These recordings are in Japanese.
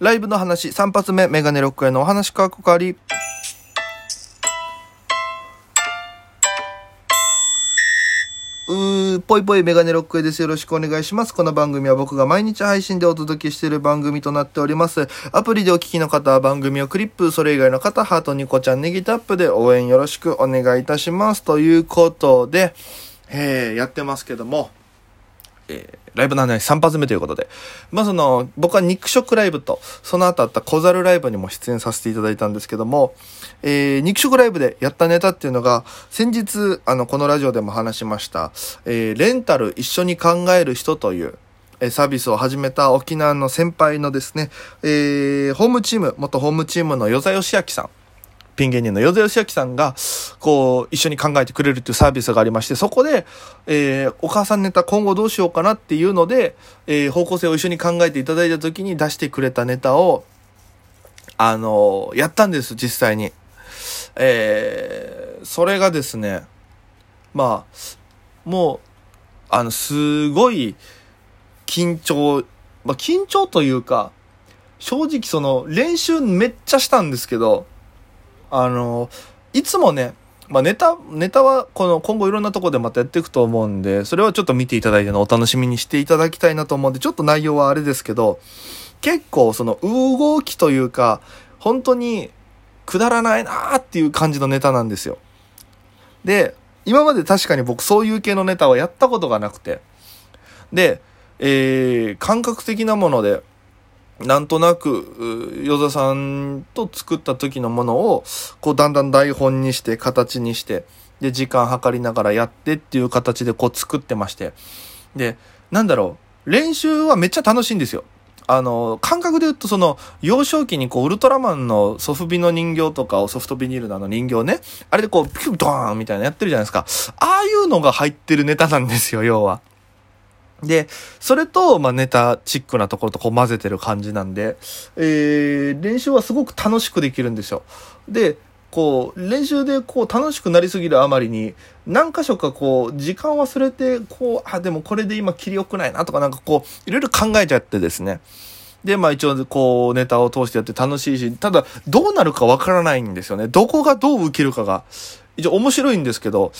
ライブの話、3発目、メガネロックへのお話かこかり。うー、ぽいぽいメガネロックへです。よろしくお願いします。この番組は僕が毎日配信でお届けしている番組となっております。アプリでお聞きの方は番組をクリップ、それ以外の方、ハートニコちゃんネギタップで応援よろしくお願いいたします。ということで、えー、やってますけども、えーライブの話3発目ということで。まあその、僕は肉食ライブと、その後あった小猿ライブにも出演させていただいたんですけども、えー肉食ライブでやったネタっていうのが、先日、あの、このラジオでも話しました、えーレンタル一緒に考える人という、えサービスを始めた沖縄の先輩のですね、えーホームチーム、元ホームチームの与座義明さん。ピン芸人の与座義明さんが、こう、一緒に考えてくれるっていうサービスがありまして、そこで、えーお母さんネタ今後どうしようかなっていうので、えー方向性を一緒に考えていただいた時に出してくれたネタを、あのーやったんです、実際に。えーそれがですね、まあ、もう、あの、すごい緊張、まあ、緊張というか、正直その練習めっちゃしたんですけど、あの、いつもね、まあ、ネタ、ネタはこの今後いろんなとこでまたやっていくと思うんで、それはちょっと見ていただいてのお楽しみにしていただきたいなと思うんで、ちょっと内容はあれですけど、結構その動きというか、本当にくだらないなーっていう感じのネタなんですよ。で、今まで確かに僕そういう系のネタはやったことがなくて、で、えー、感覚的なもので、なんとなく、う与座さんと作った時のものを、こうだんだん台本にして、形にして、で、時間計りながらやってっていう形でこう作ってまして。で、なんだろう、練習はめっちゃ楽しいんですよ。あの、感覚で言うとその、幼少期にこう、ウルトラマンのソフビの人形とかをソフトビニールのあの人形ね、あれでこう、ピュッドーンみたいなやってるじゃないですか。ああいうのが入ってるネタなんですよ、要は。で、それと、まあ、ネタチックなところとこう混ぜてる感じなんで、えー、練習はすごく楽しくできるんですよ。で、こう、練習でこう楽しくなりすぎるあまりに、何箇所かこう、時間忘れて、こう、あ、でもこれで今切り良くないなとかなんかこう、いろいろ考えちゃってですね。で、まあ一応こう、ネタを通してやって楽しいし、ただ、どうなるかわからないんですよね。どこがどう受けるかが。一応面白いんですけど、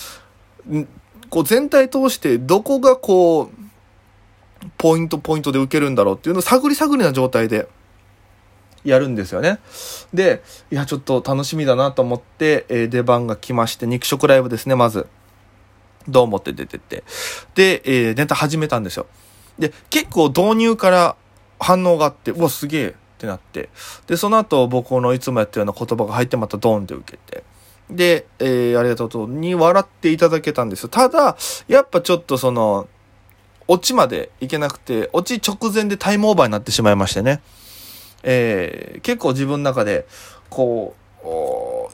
こう全体通してどこがこう、ポイントポイントで受けるんだろうっていうのを探り探りな状態でやるんですよね。で、いや、ちょっと楽しみだなと思って、えー出番が来まして、肉食ライブですね、まず。どう思って出てって。で、えーネタ始めたんですよ。で、結構導入から反応があって、うわ、すげえってなって。で、その後僕のいつもやったような言葉が入ってまたドーンって受けて。で、えーありがとうとに笑っていただけたんですよ。ただ、やっぱちょっとその、オチまでいけなくて、オチ直前でタイムオーバーになってしまいましてね。えー結構自分の中で、こう、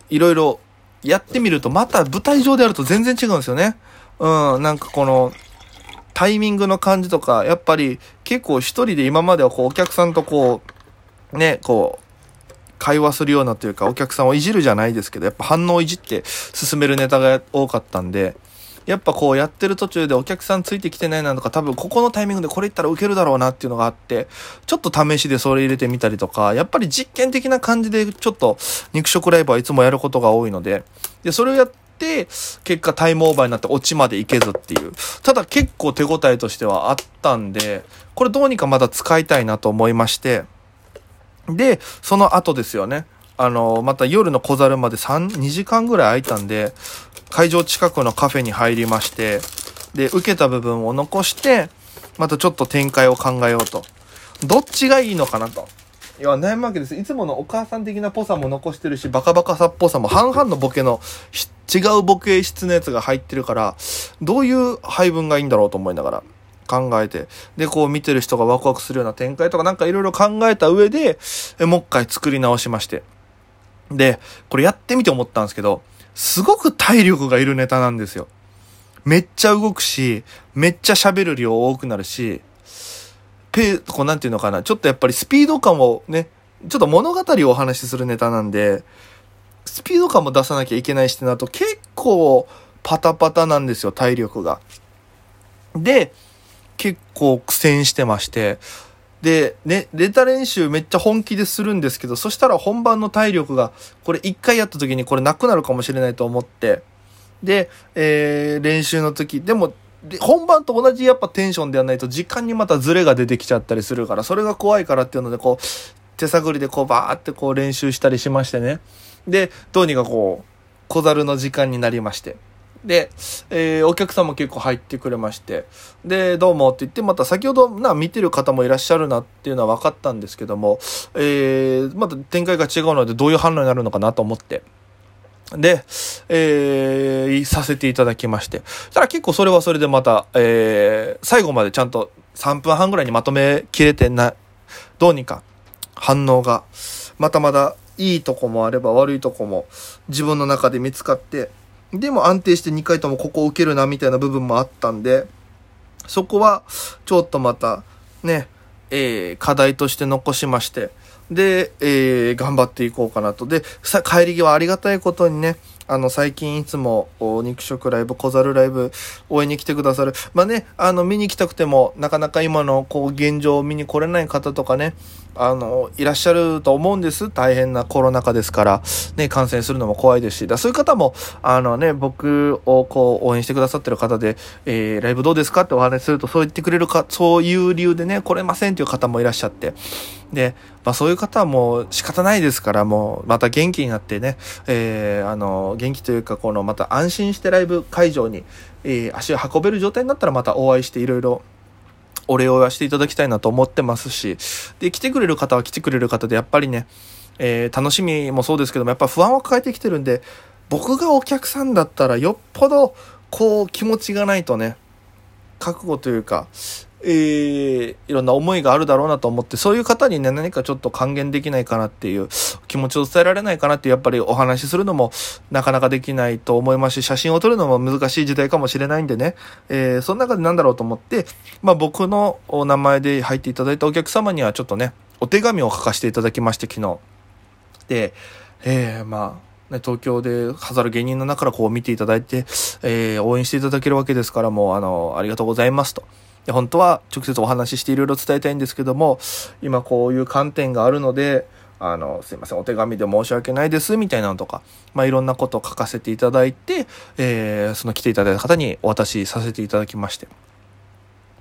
いろいろやってみると、また舞台上でやると全然違うんですよね。うん、なんかこの、タイミングの感じとか、やっぱり結構一人で今まではこうお客さんとこう、ね、こう、会話するようなというか、お客さんをいじるじゃないですけど、やっぱ反応をいじって進めるネタが多かったんで、やっぱこうやってる途中でお客さんついてきてないなとか、多分ここのタイミングでこれ言ったらウケるだろうなっていうのがあって、ちょっと試しでそれ入れてみたりとか、やっぱり実験的な感じでちょっと肉食ライブはいつもやることが多いので、で、それをやって、結果タイムオーバーになってオチまでいけずっていう。ただ結構手応えとしてはあったんで、これどうにかまだ使いたいなと思いまして、で、その後ですよね。あの、また夜の小猿まで3、2時間ぐらい空いたんで、会場近くのカフェに入りまして、で、受けた部分を残して、またちょっと展開を考えようと。どっちがいいのかなと。いや、悩むわけです。いつものお母さん的なぽさも残してるし、バカバカさっぽさも半々のボケのし違うボケ質のやつが入ってるから、どういう配分がいいんだろうと思いながら考えて、で、こう見てる人がワクワクするような展開とかなんかいろいろ考えた上で、えもう一回作り直しまして。で、これやってみて思ったんですけど、すごく体力がいるネタなんですよ。めっちゃ動くし、めっちゃ喋る量多くなるし、ペー、こうなんていうのかな、ちょっとやっぱりスピード感をね、ちょっと物語をお話しするネタなんで、スピード感も出さなきゃいけないしってなると結構パタパタなんですよ、体力が。で、結構苦戦してまして、で、ね、ネタ練習めっちゃ本気でするんですけど、そしたら本番の体力が、これ一回やった時にこれなくなるかもしれないと思って、で、えー、練習の時、でも、本番と同じやっぱテンションではないと時間にまたズレが出てきちゃったりするから、それが怖いからっていうので、こう、手探りでこうバーってこう練習したりしましてね。で、どうにかこう、小猿の時間になりまして。で、えー、お客さんも結構入ってくれまして、で、どうもって言って、また先ほどな、見てる方もいらっしゃるなっていうのは分かったんですけども、えー、また展開が違うのでどういう反応になるのかなと思って、で、えー、させていただきまして。ただ結構それはそれでまた、えー、最後までちゃんと3分半ぐらいにまとめきれてない、どうにか反応が、またまだいいとこもあれば悪いとこも自分の中で見つかって、でも安定して2回ともここを受けるなみたいな部分もあったんで、そこはちょっとまたね、えー、課題として残しまして、で、えー、頑張っていこうかなと。で、さ、帰り際ありがたいことにね、あの、最近いつも、肉食ライブ、小猿ライブ、応援に来てくださる。まあね、あの、見に来たくても、なかなか今の、こう、現状を見に来れない方とかね、あの、いらっしゃると思うんです。大変なコロナ禍ですから、ね、感染するのも怖いですし、だそういう方も、あのね、僕をこう、応援してくださってる方で、えー、ライブどうですかってお話しすると、そう言ってくれるか、そういう理由でね、来れませんっていう方もいらっしゃって、で、まあそういう方はもう仕方ないですから、もうまた元気になってね、えー、あの、元気というか、このまた安心してライブ会場に、えー、足を運べる状態になったらまたお会いしていろいろお礼を言わせていただきたいなと思ってますし、で、来てくれる方は来てくれる方で、やっぱりね、えー、楽しみもそうですけども、やっぱ不安を抱えてきてるんで、僕がお客さんだったらよっぽど、こう、気持ちがないとね、覚悟というか、えー、いろんな思いがあるだろうなと思って、そういう方にね、何かちょっと還元できないかなっていう気持ちを伝えられないかなって、やっぱりお話しするのもなかなかできないと思いますし、写真を撮るのも難しい時代かもしれないんでね、えー、その中でなんだろうと思って、まあ僕のお名前で入っていただいたお客様にはちょっとね、お手紙を書かせていただきまして、昨日。で、えー、まあ、ね、東京で飾る芸人の中からこう見ていただいて、えー、応援していただけるわけですから、もう、あの、ありがとうございますと。で本当は直接お話ししていろいろ伝えたいんですけども、今こういう観点があるので、あの、すいません、お手紙で申し訳ないです、みたいなのとか、まあ、いろんなことを書かせていただいて、えー、その来ていただいた方にお渡しさせていただきまして。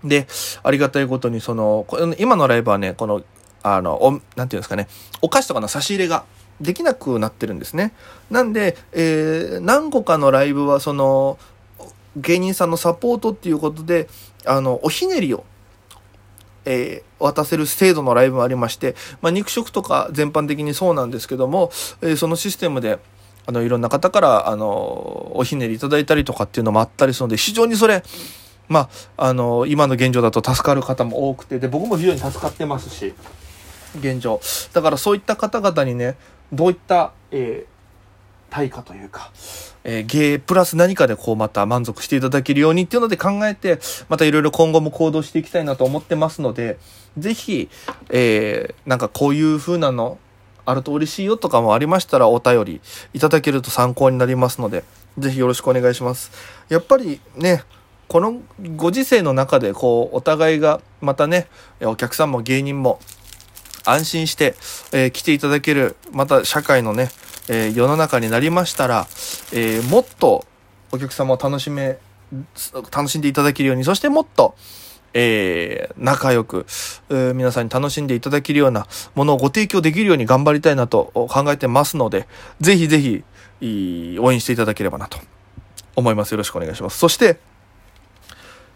で、ありがたいことに、その、今のライブはね、この、あの、お、なんていうんですかね、お菓子とかの差し入れができなくなってるんですね。なんで、えー、何個かのライブは、その、芸人さんのサポートっていうことで、あの、おひねりを、えー、渡せる制度のライブもありまして、まあ、肉食とか全般的にそうなんですけども、えー、そのシステムで、あの、いろんな方から、あの、おひねりいただいたりとかっていうのもあったりするので、非常にそれ、まあ、あの、今の現状だと助かる方も多くて、で、僕も非常に助かってますし、現状。だからそういった方々にね、どういった、えー、対価というか、えー、芸プラス何かでこうまた満足していただけるようにっていうので考えて、またいろいろ今後も行動していきたいなと思ってますので、ぜひ、えー、なんかこういう風なのあると嬉しいよとかもありましたらお便りいただけると参考になりますので、ぜひよろしくお願いします。やっぱりね、このご時世の中でこうお互いがまたね、お客さんも芸人も安心して、えー、来ていただける、また社会のね、えー、世の中になりましたら、えー、もっとお客様を楽しめ、楽しんでいただけるように、そしてもっと、えー、仲良く、えー、皆さんに楽しんでいただけるようなものをご提供できるように頑張りたいなと考えてますので、ぜひぜひ、応援していただければなと思います。よろしくお願いします。そして、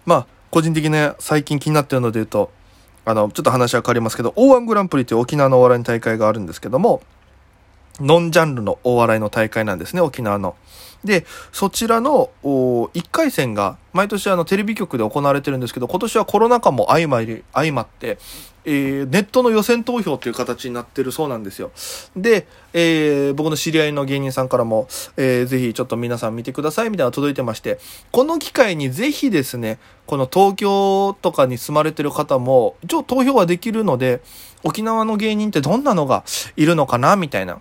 まあ、個人的な最近気になってるので言うと、あの、ちょっと話は変わりますけど、O1 グランプリという沖縄のお笑いの大会があるんですけども、ノンジャンルのお笑いの大会なんですね、沖縄の。で、そちらのお1回戦が毎年あのテレビ局で行われてるんですけど、今年はコロナ禍も相まり相まって、えー、ネットの予選投票という形になってるそうなんですよ。で、えー、僕の知り合いの芸人さんからも、えー、ぜひちょっと皆さん見てくださいみたいな届いてまして、この機会にぜひですね、この東京とかに住まれてる方も、一応投票はできるので、沖縄の芸人ってどんなのがいるのかなみたいな。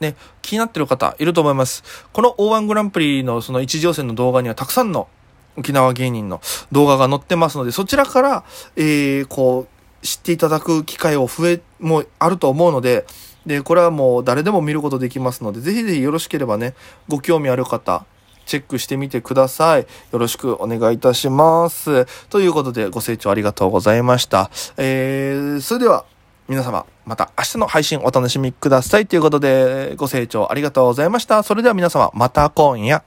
ね、気になってる方いると思います。この O1 グランプリのその一次予選の動画にはたくさんの沖縄芸人の動画が載ってますので、そちらから、えー、こう、知っていただく機会を増え、もあると思うので、で、これはもう誰でも見ることできますので、ぜひぜひよろしければね、ご興味ある方、チェックしてみてください。よろしくお願いいたします。ということで、ご清聴ありがとうございました。えー、それでは、皆様、また明日の配信お楽しみください。ということで、ご清聴ありがとうございました。それでは皆様、また今夜。